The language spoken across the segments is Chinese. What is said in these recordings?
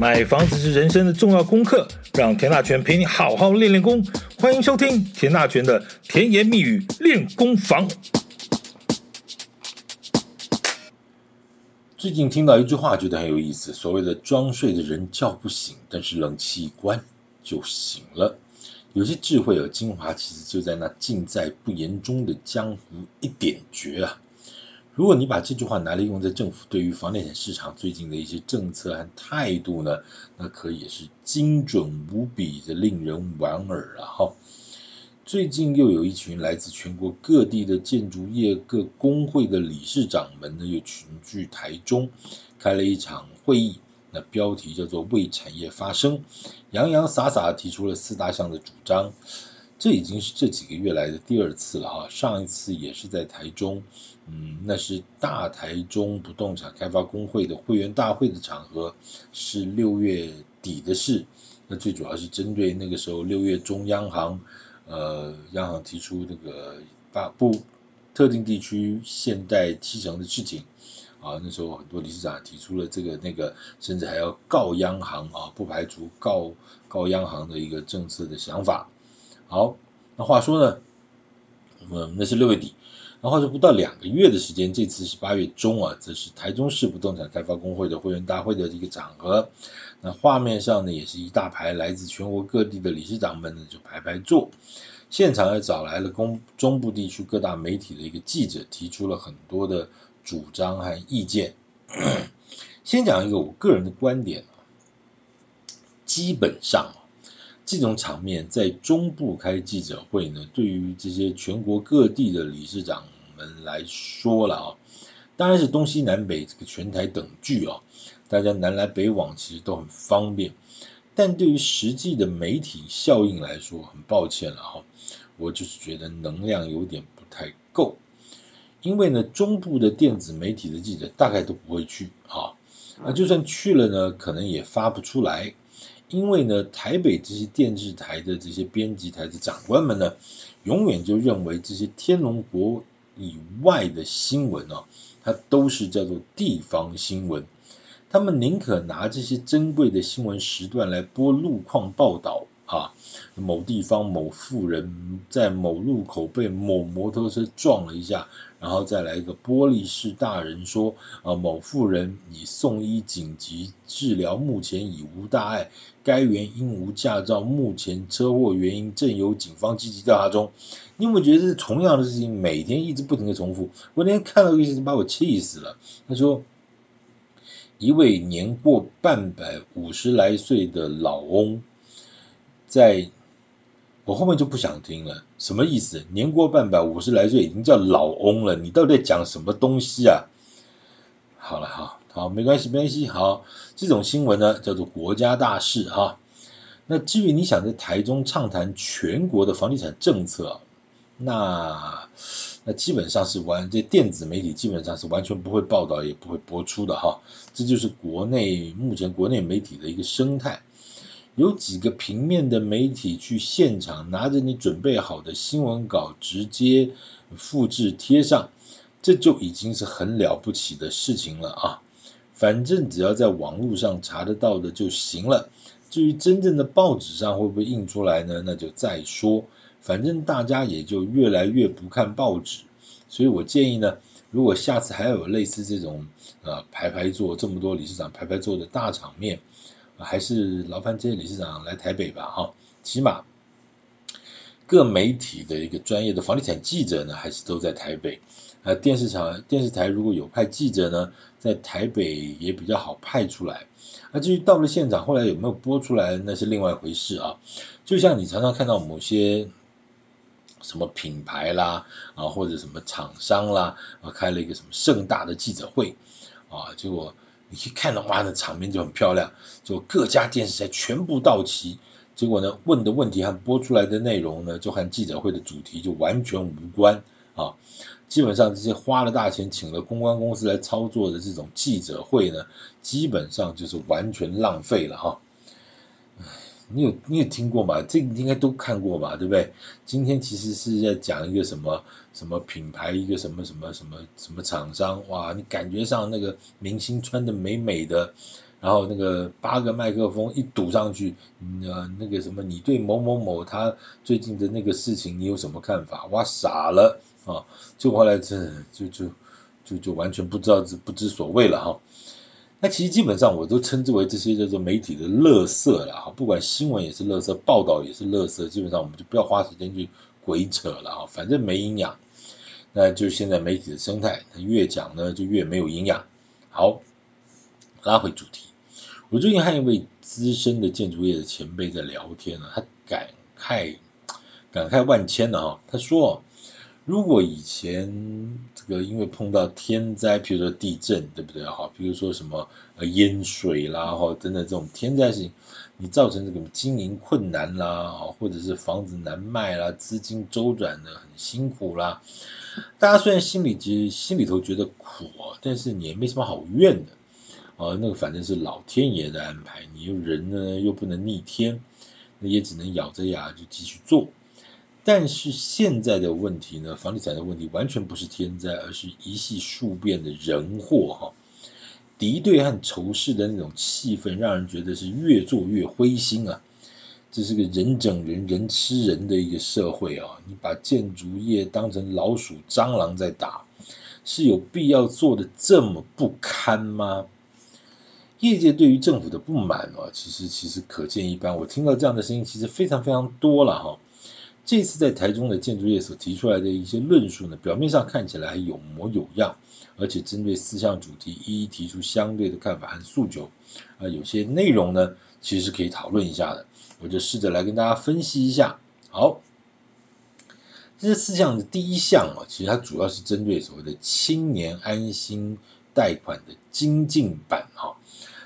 买房子是人生的重要功课，让田大权陪你好好练练功。欢迎收听田大权的甜言蜜语练功房。最近听到一句话，觉得很有意思。所谓的装睡的人叫不醒，但是冷气一关就醒了。有些智慧和精华，其实就在那尽在不言中的江湖一点诀啊。如果你把这句话拿来用在政府对于房地产市场最近的一些政策和态度呢，那可也是精准无比的，令人莞尔啊！哈，最近又有一群来自全国各地的建筑业各工会的理事长们呢，又群聚台中，开了一场会议。那标题叫做“为产业发声”，洋洋洒洒提出了四大项的主张。这已经是这几个月来的第二次了哈，上一次也是在台中，嗯，那是大台中不动产开发工会的会员大会的场合，是六月底的事。那最主要是针对那个时候六月中央行，呃，央行提出那个发布特定地区限贷七成的事情，啊，那时候很多理事长提出了这个那个，甚至还要告央行啊，不排除告告央行的一个政策的想法。好，那话说呢，嗯，那是六月底，那话说不到两个月的时间，这次是八月中啊，这是台中市不动产开发工会的会员大会的一个场合。那画面上呢，也是一大排来自全国各地的理事长们呢，就排排坐。现场也找来了公中部地区各大媒体的一个记者，提出了很多的主张和意见。先讲一个我个人的观点，基本上。这种场面在中部开记者会呢，对于这些全国各地的理事长们来说了啊，当然是东西南北这个全台等距啊，大家南来北往其实都很方便。但对于实际的媒体效应来说，很抱歉了哈，我就是觉得能量有点不太够，因为呢，中部的电子媒体的记者大概都不会去啊，啊，就算去了呢，可能也发不出来。因为呢，台北这些电视台的这些编辑台的长官们呢，永远就认为这些天龙国以外的新闻啊，它都是叫做地方新闻。他们宁可拿这些珍贵的新闻时段来播路况报道啊，某地方某妇人在某路口被某摩托车撞了一下。然后再来一个玻璃式大人说，啊，某妇人已送医紧急治疗，目前已无大碍。该员因无驾照，目前车祸原因正由警方积极调查中。你有没有觉得这是同样的事情，每天一直不停的重复？我那天看到一些，把我气死了。他说，一位年过半百、五十来岁的老翁，在。我后面就不想听了，什么意思？年过半百，五十来岁已经叫老翁了，你到底在讲什么东西啊？好了，好，好，没关系，没关系，好，这种新闻呢叫做国家大事哈。那至于你想在台中畅谈全国的房地产政策，那那基本上是完，这电子媒体基本上是完全不会报道，也不会播出的哈。这就是国内目前国内媒体的一个生态。有几个平面的媒体去现场，拿着你准备好的新闻稿直接复制贴上，这就已经是很了不起的事情了啊！反正只要在网络上查得到的就行了。至于真正的报纸上会不会印出来呢？那就再说。反正大家也就越来越不看报纸，所以我建议呢，如果下次还有类似这种呃排排坐这么多理事长排排坐的大场面。还是劳烦这些理事长来台北吧，哈，起码各媒体的一个专业的房地产记者呢，还是都在台北。啊，电视场、电视台如果有派记者呢，在台北也比较好派出来。啊，至于到了现场后来有没有播出来，那是另外一回事啊。就像你常常看到某些什么品牌啦，啊，或者什么厂商啦，啊，开了一个什么盛大的记者会，啊，结果。你去看的话，那场面就很漂亮，就各家电视台全部到齐。结果呢，问的问题和播出来的内容呢，就和记者会的主题就完全无关啊。基本上这些花了大钱请了公关公司来操作的这种记者会呢，基本上就是完全浪费了哈。你有你有听过吗？这个应该都看过吧，对不对？今天其实是在讲一个什么什么品牌，一个什么什么什么什么厂商，哇，你感觉上那个明星穿的美美的，然后那个八个麦克风一堵上去，呃，那个什么，你对某某某他最近的那个事情你有什么看法？哇，傻了啊！就后来这就就就就完全不知道不知所谓了哈。那其实基本上我都称之为这些叫做媒体的垃圾了哈，不管新闻也是垃圾，报道也是垃圾，基本上我们就不要花时间去鬼扯了哈，反正没营养。那就是现在媒体的生态，它越讲呢就越没有营养。好，拉回主题，我最近和一位资深的建筑业的前辈在聊天呢，他感慨感慨万千的哈，他说，如果以前这个因为碰到天灾，比如说地震，对不对哈？比如说什么呃淹水啦哈，等等这种天灾事情，你造成这个经营困难啦，或者是房子难卖啦，资金周转的很辛苦啦。大家虽然心里其实心里头觉得苦，但是你也没什么好怨的啊。那个反正是老天爷的安排，你又人呢又不能逆天，那也只能咬着牙就继续做。但是现在的问题呢，房地产的问题完全不是天灾，而是一系数变的人祸哈。敌对和仇视的那种气氛，让人觉得是越做越灰心啊。这是个人整人、人吃人的一个社会啊！你把建筑业当成老鼠、蟑螂在打，是有必要做的这么不堪吗？业界对于政府的不满啊，其实其实可见一斑。我听到这样的声音，其实非常非常多了哈。这次在台中的建筑业所提出来的一些论述呢，表面上看起来还有模有样，而且针对四项主题一一提出相对的看法和诉求啊，有些内容呢，其实是可以讨论一下的。我就试着来跟大家分析一下。好，这四项的第一项啊，其实它主要是针对所谓的青年安心贷款的精进版哈。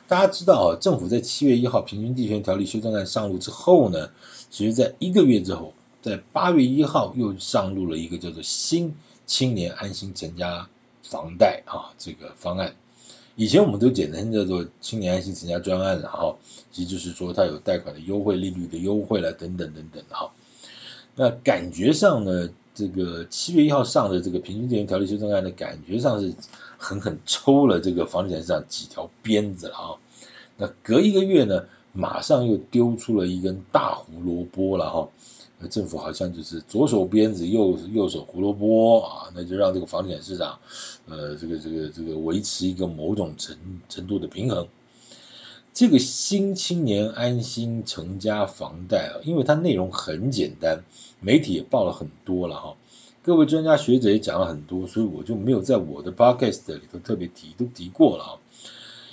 大家知道啊，政府在七月一号平均地权条例修正案上路之后呢，其实在一个月之后，在八月一号又上路了一个叫做新青年安心成家房贷啊这个方案。以前我们都简称叫做青年安心成家专案了哈，其实就是说它有贷款的优惠、利率的优惠了等等等等哈。那感觉上呢，这个七月一号上的这个平均地权条例修正案的感觉上是狠狠抽了这个房地产市场几条鞭子了啊。那隔一个月呢，马上又丢出了一根大胡萝卜了哈。政府好像就是左手鞭子，右右手胡萝卜啊，那就让这个房地产市场，呃，这个这个这个维持一个某种程程度的平衡。这个新青年安心成家房贷啊，因为它内容很简单，媒体也报了很多了哈，各位专家学者也讲了很多，所以我就没有在我的 podcast 里头特别提，都提过了啊。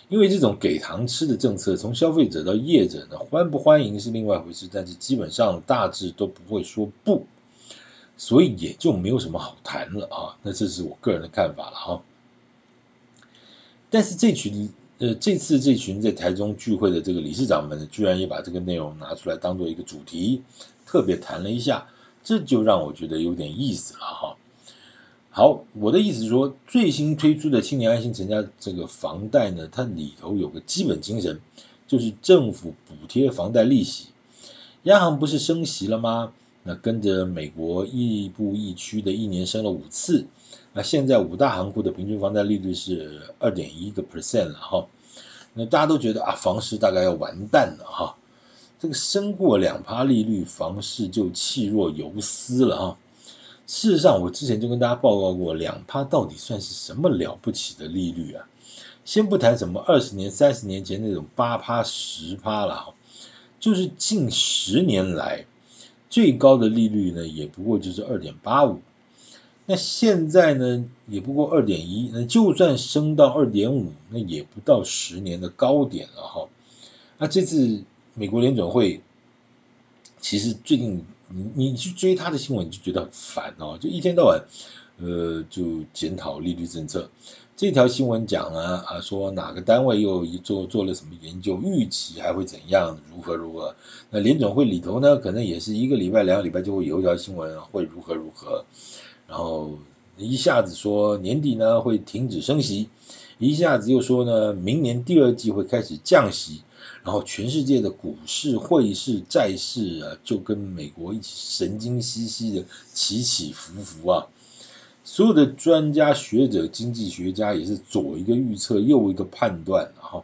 因为这种给糖吃的政策，从消费者到业者呢，欢不欢迎是另外一回事，但是基本上大致都不会说不，所以也就没有什么好谈了啊。那这是我个人的看法了哈。但是这群呃，这次这群在台中聚会的这个理事长们，居然也把这个内容拿出来当做一个主题，特别谈了一下，这就让我觉得有点意思了哈。好，我的意思是说，最新推出的青年安心成家这个房贷呢，它里头有个基本精神，就是政府补贴房贷利息。央行不是升息了吗？那跟着美国亦步亦趋的一年升了五次。那现在五大行库的平均房贷利率是二点一个 percent 了哈。那大家都觉得啊，房市大概要完蛋了哈。这个升过两趴利率，房市就气若游丝了哈。事实上，我之前就跟大家报告过，两趴到底算是什么了不起的利率啊？先不谈什么二十年、三十年前那种八趴、十趴了，就是近十年来最高的利率呢，也不过就是二点八五。那现在呢，也不过二点一。那就算升到二点五，那也不到十年的高点了哈。那这次美国联准会其实最近。你你去追他的新闻，你就觉得很烦哦，就一天到晚，呃，就检讨利率政策。这条新闻讲啊啊，说哪个单位又做做了什么研究，预期还会怎样，如何如何。那联总会里头呢，可能也是一个礼拜、两个礼拜就会有一条新闻会如何如何，然后一下子说年底呢会停止升息，一下子又说呢明年第二季会开始降息。然后全世界的股市、汇市、债市啊，就跟美国一起神经兮兮的起起伏伏啊。所有的专家学者、经济学家也是左一个预测，右一个判断，哈。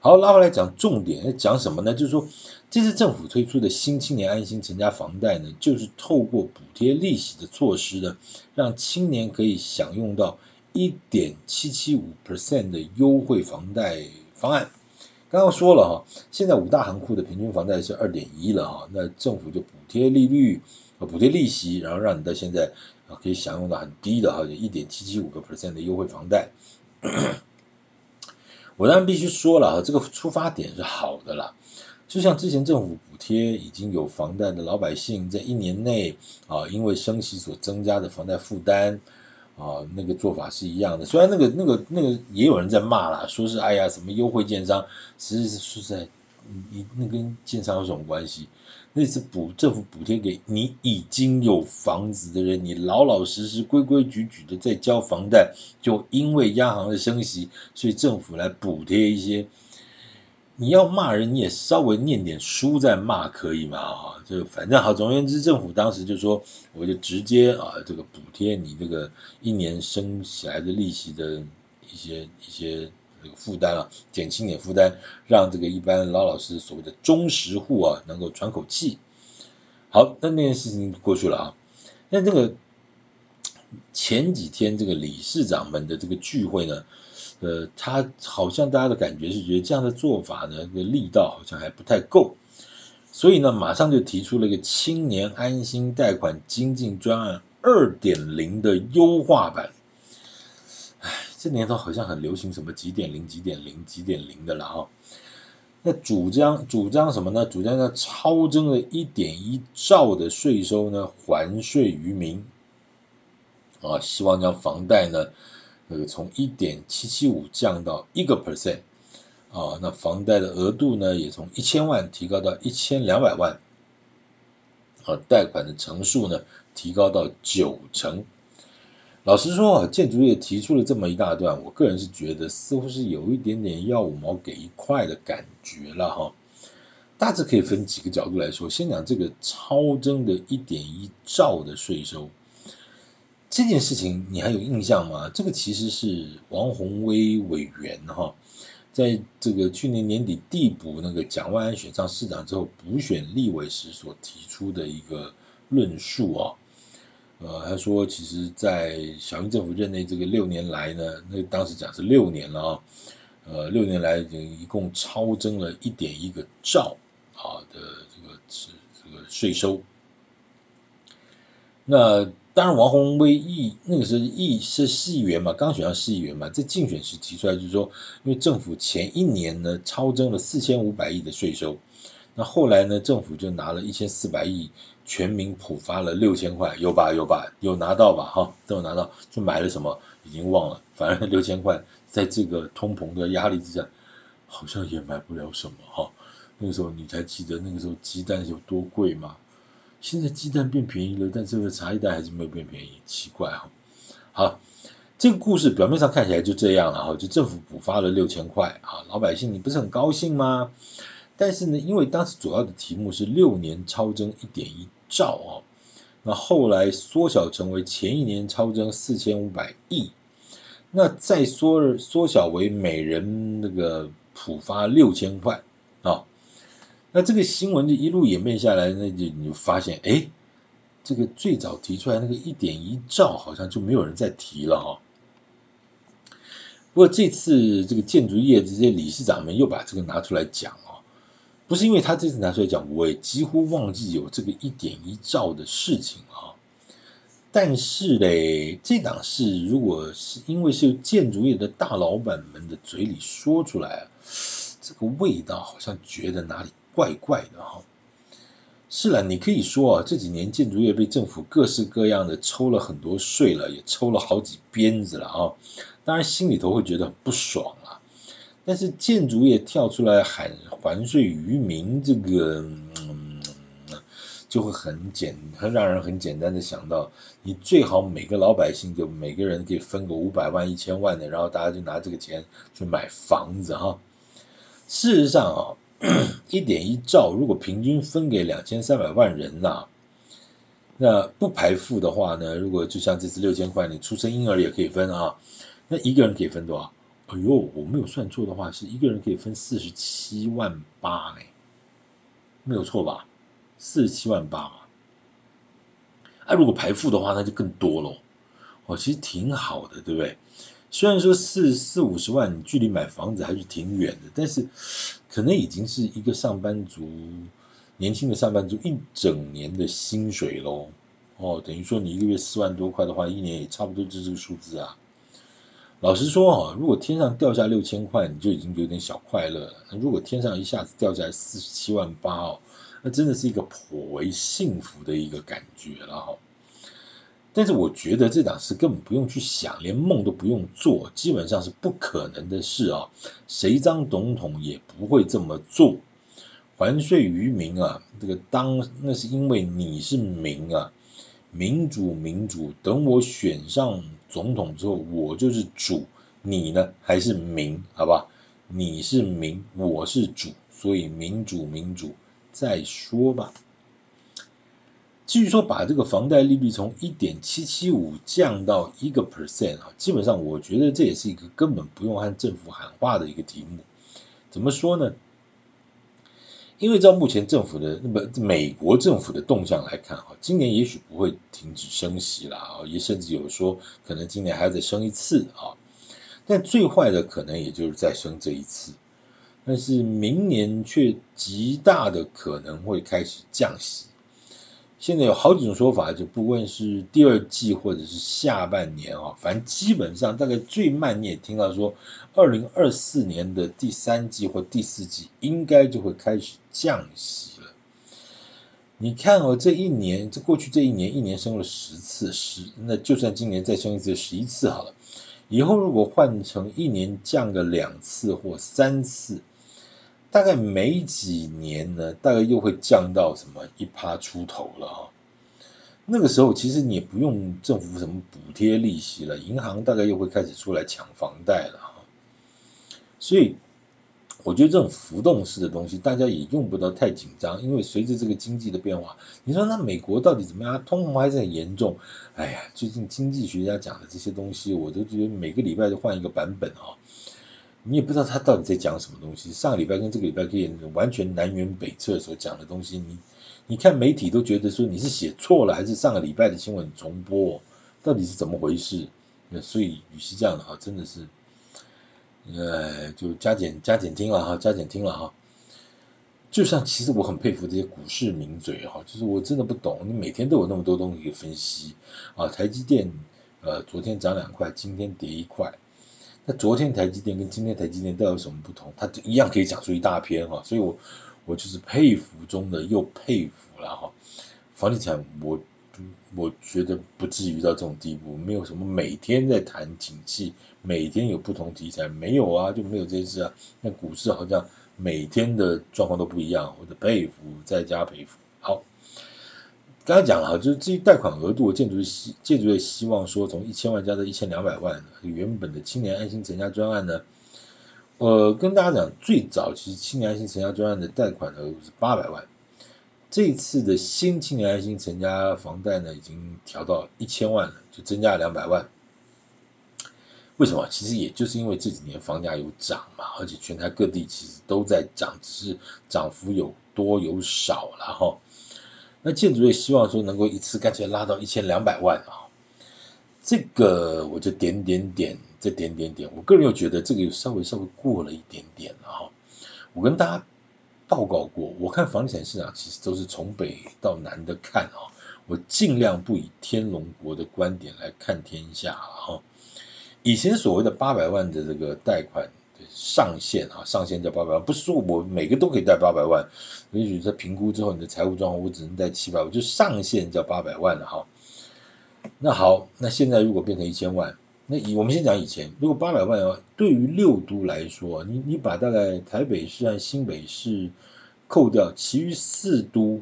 好，拉回来讲重点，讲什么呢？就是说，这次政府推出的新青年安心成家房贷呢，就是透过补贴利息的措施呢，让青年可以享用到一点七七五 percent 的优惠房贷方案。刚刚说了哈，现在五大行库的平均房贷是二点一了哈，那政府就补贴利率和补贴利息，然后让你到现在啊可以享用到很低的哈，就一点七七五个 percent 的优惠房贷。我当然必须说了哈，这个出发点是好的啦。就像之前政府补贴已经有房贷的老百姓，在一年内啊，因为升息所增加的房贷负担啊，那个做法是一样的。虽然那个那个那个也有人在骂啦，说是哎呀什么优惠建商，实际是说实在，你那跟建商有什么关系？那是补政府补贴给你已经有房子的人，你老老实实、规规矩矩的在交房贷，就因为央行的升息，所以政府来补贴一些。你要骂人，你也稍微念点书再骂可以吗？啊，就反正好，总而言之，政府当时就说，我就直接啊，这个补贴你这个一年升起来的利息的一些一些。这个负担啊，减轻点负担，让这个一般老老实实所谓的中实户啊，能够喘口气。好，那那件事情过去了啊。那这个前几天这个理事长们的这个聚会呢，呃，他好像大家的感觉是觉得这样的做法呢，力道好像还不太够，所以呢，马上就提出了一个青年安心贷款精进专案二点零的优化版。这年头好像很流行什么几点零几点零几点零的了哈，那主张主张什么呢？主张要超征了一点一兆的税收呢，还税于民啊，希望将房贷呢，呃，从一点七七五降到一个 percent 啊，那房贷的额度呢，也从一千万提高到一千两百万，啊，贷款的成数呢，提高到九成。老实说啊，建筑业提出了这么一大段，我个人是觉得似乎是有一点点要五毛给一块的感觉了哈。大致可以分几个角度来说，先讲这个超征的一点一兆的税收这件事情，你还有印象吗？这个其实是王鸿薇委员哈，在这个去年年底递补那个蒋万安选上市长之后补选立委时所提出的一个论述啊。呃，他说，其实，在小英政府任内这个六年来呢，那当时讲是六年了啊，呃，六年来一共超增了一点一个兆啊的这个是这个税收。那当然，王鸿薇议那个时候议是市议员嘛，刚选上市议员嘛，在竞选时提出来就是说，因为政府前一年呢超征了四千五百亿的税收。那后来呢？政府就拿了一千四百亿，全民普发了六千块，有吧？有吧？有拿到吧？哈，都有拿到。就买了什么？已经忘了。反正六千块，在这个通膨的压力之下，好像也买不了什么哈。那个时候你才记得那个时候鸡蛋有多贵吗？现在鸡蛋变便宜了，但这个茶叶蛋还是没有变便宜，奇怪哈。好，这个故事表面上看起来就这样了哈，就政府补发了六千块啊，老百姓你不是很高兴吗？但是呢，因为当时主要的题目是六年超征一点一兆哦，那后来缩小成为前一年超征四千五百亿，那再缩缩小为每人那个普发六千块，那这个新闻就一路演变下来，那就你就发现，哎，这个最早提出来那个一点一兆好像就没有人再提了哈。不过这次这个建筑业这些理事长们又把这个拿出来讲哦。不是因为他这次拿出来讲，我也几乎忘记有这个一点一兆的事情啊。但是嘞，这档事如果是因为是由建筑业的大老板们的嘴里说出来，这个味道好像觉得哪里怪怪的哈。是了，你可以说啊，这几年建筑业被政府各式各样的抽了很多税了，也抽了好几鞭子了啊。当然心里头会觉得很不爽啊。但是建筑业跳出来喊还税于民，这个嗯，就会很简，很让人很简单的想到，你最好每个老百姓就每个人可以分个五百万、一千万的，然后大家就拿这个钱去买房子哈。事实上啊，一点一兆如果平均分给两千三百万人呐，那不排富的话呢，如果就像这次六千块，你出生婴儿也可以分啊，那一个人可以分多少？哎呦，我没有算错的话，是一个人可以分四十七万八呢，没有错吧？四十七万八嘛。啊，如果排富的话，那就更多喽。哦，其实挺好的，对不对？虽然说四四五十万，距离买房子还是挺远的，但是可能已经是一个上班族，年轻的上班族一整年的薪水喽。哦，等于说你一个月四万多块的话，一年也差不多就是这个数字啊。老实说啊，如果天上掉下六千块，你就已经有点小快乐了。如果天上一下子掉下来四十七万八哦，那真的是一个颇为幸福的一个感觉了哈。但是我觉得这档事根本不用去想，连梦都不用做，基本上是不可能的事啊！谁当总统也不会这么做。还税于民啊，这个当那是因为你是民啊，民主民主。等我选上总统之后，我就是主，你呢还是民，好吧？你是民，我是主，所以民主民主，再说吧。至于说把这个房贷利率从一点七七五降到一个 percent 啊，基本上我觉得这也是一个根本不用和政府喊话的一个题目。怎么说呢？因为照目前政府的那么美国政府的动向来看哈，今年也许不会停止升息了啊，也甚至有说可能今年还要再升一次啊。但最坏的可能也就是再升这一次，但是明年却极大的可能会开始降息。现在有好几种说法，就不论是第二季或者是下半年啊，反正基本上大概最慢你也听到说，二零二四年的第三季或第四季应该就会开始降息了。你看哦，这一年，这过去这一年，一年升了十次，十，那就算今年再升一次，十一次好了。以后如果换成一年降个两次或三次。大概没几年呢，大概又会降到什么一趴出头了哈。那个时候其实你也不用政府什么补贴利息了，银行大概又会开始出来抢房贷了哈。所以我觉得这种浮动式的东西，大家也用不到太紧张，因为随着这个经济的变化，你说那美国到底怎么样？通膨还是很严重。哎呀，最近经济学家讲的这些东西，我都觉得每个礼拜都换一个版本哈。你也不知道他到底在讲什么东西，上个礼拜跟这个礼拜可以完全南辕北辙所讲的东西，你你看媒体都觉得说你是写错了，还是上个礼拜的新闻重播，到底是怎么回事？那所以与其这样的话，真的是，呃，就加减加减听了哈，加减听了哈。就像其实我很佩服这些股市名嘴哈，就是我真的不懂，你每天都有那么多东西分析啊，台积电呃昨天涨两块，今天跌一块。那昨天台积电跟今天台积电都有什么不同？它一样可以讲出一大篇哈，所以我我就是佩服中的又佩服了哈。房地产我我觉得不至于到这种地步，没有什么每天在谈景气，每天有不同题材，没有啊，就没有这些事啊。那股市好像每天的状况都不一样，我的佩服再加佩服。好。刚才讲了哈，就是至于贷款额度，建筑希建筑业希望说从一千万加到一千两百万，原本的青年安心成家专案呢，呃，跟大家讲，最早其实青年安心成家专案的贷款额度是八百万，这次的新青年安心成家房贷呢，已经调到一千万了，就增加了两百万。为什么？其实也就是因为这几年房价有涨嘛，而且全台各地其实都在涨，只是涨幅有多有少了哈。那建筑业希望说能够一次干脆拉到一千两百万啊，这个我就点点点，这点点点，我个人又觉得这个又稍微稍微过了一点点了哈。我跟大家报告过，我看房地产市场其实都是从北到南的看啊，我尽量不以天龙国的观点来看天下哈。以前所谓的八百万的这个贷款。上限啊，上限叫八百万，不是说我每个都可以贷八百万，也许在评估之后，你的财务状况我只能贷七百万，就上限叫八百万了哈。那好，那现在如果变成一千万，那以我们先讲以前，如果八百万的话，对于六都来说，你你把大概台北市和新北市扣掉，其余四都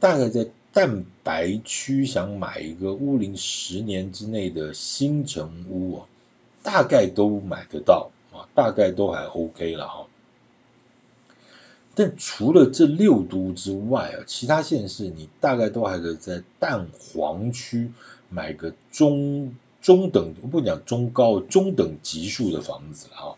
大概在蛋白区想买一个屋龄十年之内的新城屋啊，大概都买得到。大概都还 OK 了哈，但除了这六都之外啊，其他县市你大概都还可以在蛋黄区买个中中等，我不讲中高，中等级数的房子了哈。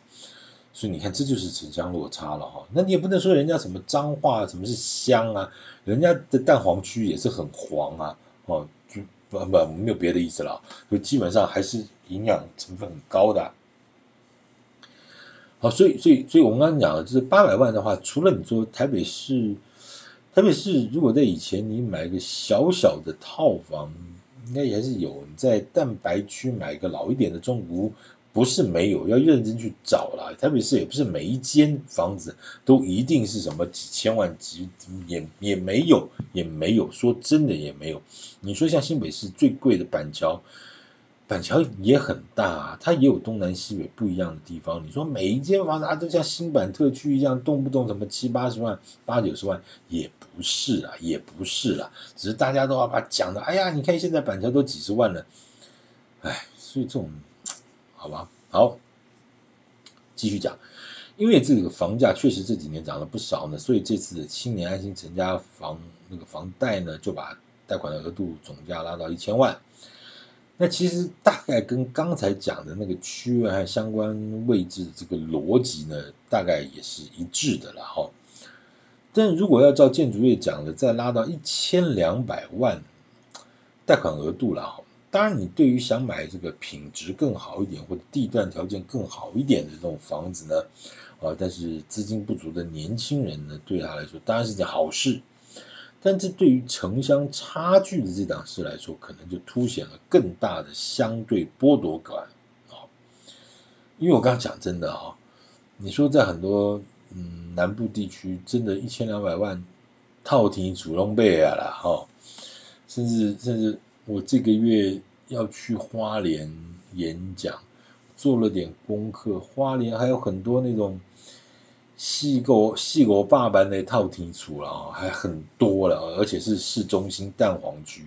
所以你看，这就是城乡落差了哈。那你也不能说人家什么脏话，什么是乡啊？人家的蛋黄区也是很黄啊，哦，就不不没有别的意思了，就基本上还是营养成分很高的。好，所以所以所以我们刚刚讲的，就是八百万的话，除了你说台北市，台北市如果在以前你买一个小小的套房，应该也还是有。你在蛋白区买一个老一点的中古屋。不是没有，要认真去找啦。台北市也不是每一间房子都一定是什么几千万几，也也没有，也没有。说真的也没有。你说像新北市最贵的板桥，板桥也很大，它也有东南西北不一样的地方。你说每一间房子啊都像新板特区一样，动不动什么七八十万、八九十万，也不是啊，也不是啦。只是大家都要把讲的，哎呀，你看现在板桥都几十万了，哎，所以这种。好吧，好，继续讲，因为这个房价确实这几年涨了不少呢，所以这次青年安心成家房那个房贷呢，就把贷款的额度总价拉到一千万。那其实大概跟刚才讲的那个区域和相关位置的这个逻辑呢，大概也是一致的了哈。但如果要照建筑业讲的，再拉到一千两百万贷款额度了哈。当然，你对于想买这个品质更好一点或者地段条件更好一点的这种房子呢，啊，但是资金不足的年轻人呢，对他来说当然是件好事。但这对于城乡差距的这档事来说，可能就凸显了更大的相对剥夺感啊。因为我刚刚讲真的啊，你说在很多嗯南部地区，真的一千两百万套厅主动备了哈，甚至甚至。我这个月要去花莲演讲，做了点功课。花莲还有很多那种细狗细狗爸爸那套厅出了啊，还很多了，而且是市中心蛋黄区。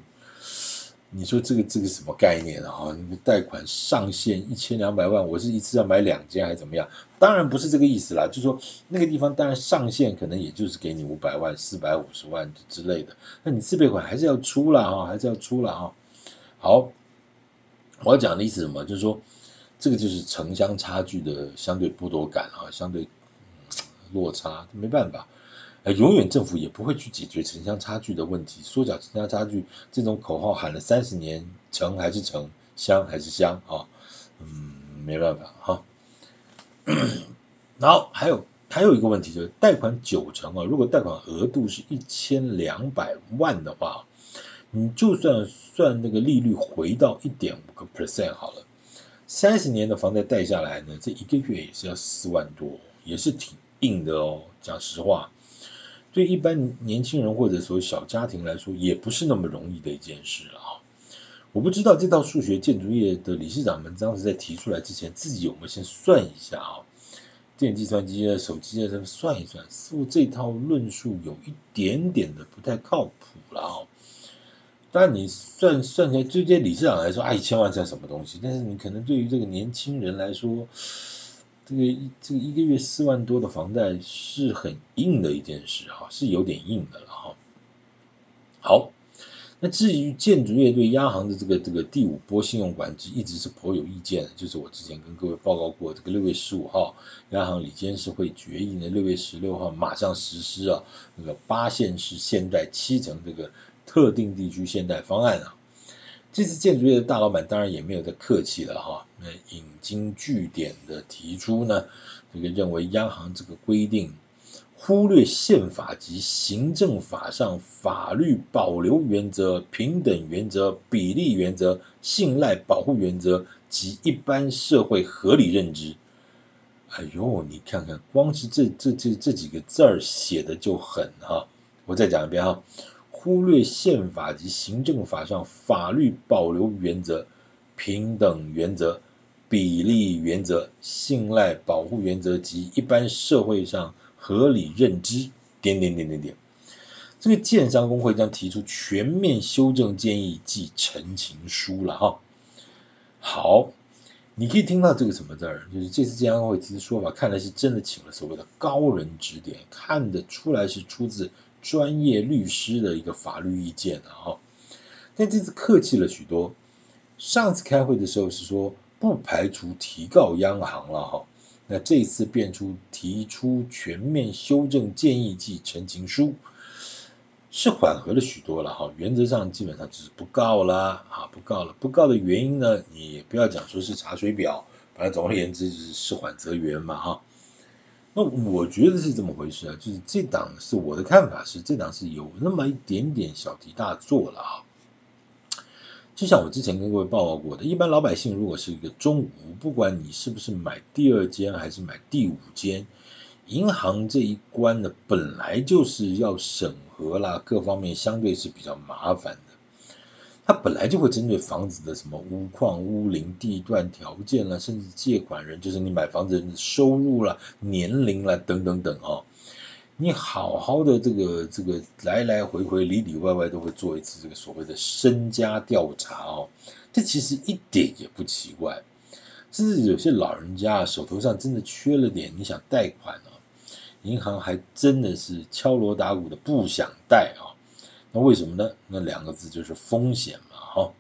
你说这个这个什么概念啊？那个贷款上限一千两百万，我是一次要买两间还是怎么样？当然不是这个意思啦，就是说那个地方当然上限可能也就是给你五百万、四百五十万之类的，那你自备款还是要出了啊，还是要出了啊。好，我要讲的意思什么？就是说这个就是城乡差距的相对剥夺感啊，相对落差，没办法。永远政府也不会去解决城乡差距的问题，缩小城乡差距这种口号喊了三十年，城还是城，乡还是乡啊，嗯，没办法哈。然后还有还有一个问题就是贷款九成啊，如果贷款额度是一千两百万的话，你就算算那个利率回到一点五个 percent 好了，三十年的房贷贷下来呢，这一个月也是要四万多，也是挺硬的哦，讲实话。对一般年轻人或者说小家庭来说，也不是那么容易的一件事啊。我不知道这套数学建筑业的理事长们当时在提出来之前，自己有没有先算一下啊？电计算机啊、手机啊，这算一算，似乎这套论述有一点点的不太靠谱了啊。当然，你算算起来，对这些理事长来说，啊，一千万算什么东西？但是你可能对于这个年轻人来说，这个一这个一个月四万多的房贷是很硬的一件事哈，是有点硬的了哈。好，那至于建筑业对央行的这个这个第五波信用管制一直是颇有意见的，就是我之前跟各位报告过，这个六月十五号央行理监事会决议呢，六月十六号马上实施啊，那个八线市限贷七成这个特定地区限贷方案啊。这次建筑业的大老板当然也没有再客气了哈，那引经据典的提出呢，这个认为央行这个规定忽略宪法及行政法上法律保留原则、平等原则、比例原则、信赖保护原则及一般社会合理认知。哎呦，你看看，光是这这这这几个字儿写的就狠哈，我再讲一遍哈。忽略宪法及行政法上法律保留原则、平等原则、比例原则、信赖保护原则及一般社会上合理认知，点点点点点。这个建商工会将提出全面修正建议及陈情书了哈。好，你可以听到这个什么字儿，就是这次建商会提出说法，看来是真的请了所谓的高人指点，看得出来是出自。专业律师的一个法律意见啊，但这次客气了许多，上次开会的时候是说不排除提告央行了哈，那这次变出提出全面修正建议及陈情书，是缓和了许多了哈。原则上基本上就是不告了啊，不告了。不告的原因呢，你不要讲说是查水表，反正总而言之就是事缓则圆嘛哈。那我觉得是这么回事啊，就是这档是我的看法是这档是有那么一点点小题大做了啊。就像我之前跟各位报告过的，一般老百姓如果是一个中午，不管你是不是买第二间还是买第五间，银行这一关呢，本来就是要审核啦，各方面相对是比较麻烦的。它本来就会针对房子的什么屋况、屋龄、地段条件啦，甚至借款人，就是你买房子的收入啦、年龄啦等等等哦。你好好的这个这个来来回回里里外外都会做一次这个所谓的身家调查哦，这其实一点也不奇怪。甚至有些老人家手头上真的缺了点，你想贷款哦，银行还真的是敲锣打鼓的不想贷啊。那为什么呢？那两个字就是风险嘛，哈。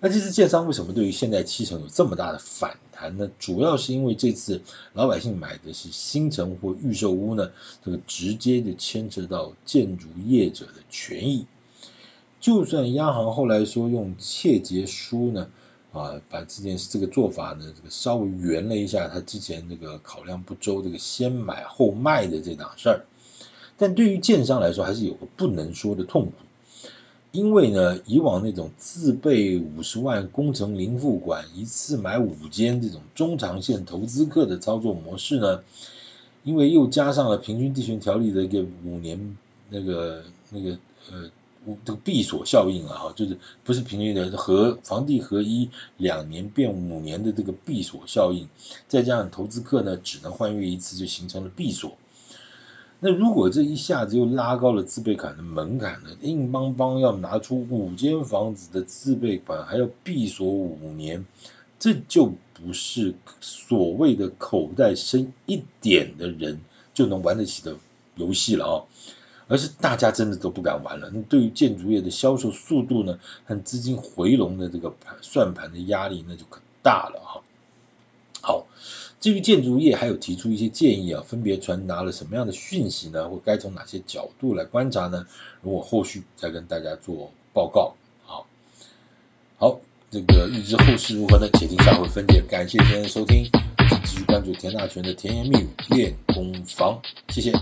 那这次建商为什么对于现代七成有这么大的反弹呢？主要是因为这次老百姓买的是新成或预售屋呢，这个直接就牵扯到建筑业者的权益。就算央行后来说用切结书呢，啊，把这件事这个做法呢，这个稍微圆了一下，他之前这个考量不周，这个先买后卖的这档事儿。但对于建商来说，还是有个不能说的痛苦，因为呢，以往那种自备五十万工程零付款，一次买五间这种中长线投资客的操作模式呢，因为又加上了平均地权条例的一个五年那个那个呃这个闭锁效应啊，哈，就是不是平均的和房地合一两年变五年的这个闭锁效应，再加上投资客呢只能换约一次，就形成了闭锁。那如果这一下子又拉高了自备款的门槛呢？硬邦邦要拿出五间房子的自备款，还要闭锁五年，这就不是所谓的口袋深一点的人就能玩得起的游戏了啊、而是大家真的都不敢玩了。那对于建筑业的销售速度呢，和资金回笼的这个盘算盘的压力，那就可大了哈。至于建筑业，还有提出一些建议啊，分别传达了什么样的讯息呢？或该从哪些角度来观察呢？如果后续再跟大家做报告。好，好，这个预知后事如何呢？且听下回分解。感谢您的收听，继续关注田大全的甜言蜜语练功房，谢谢。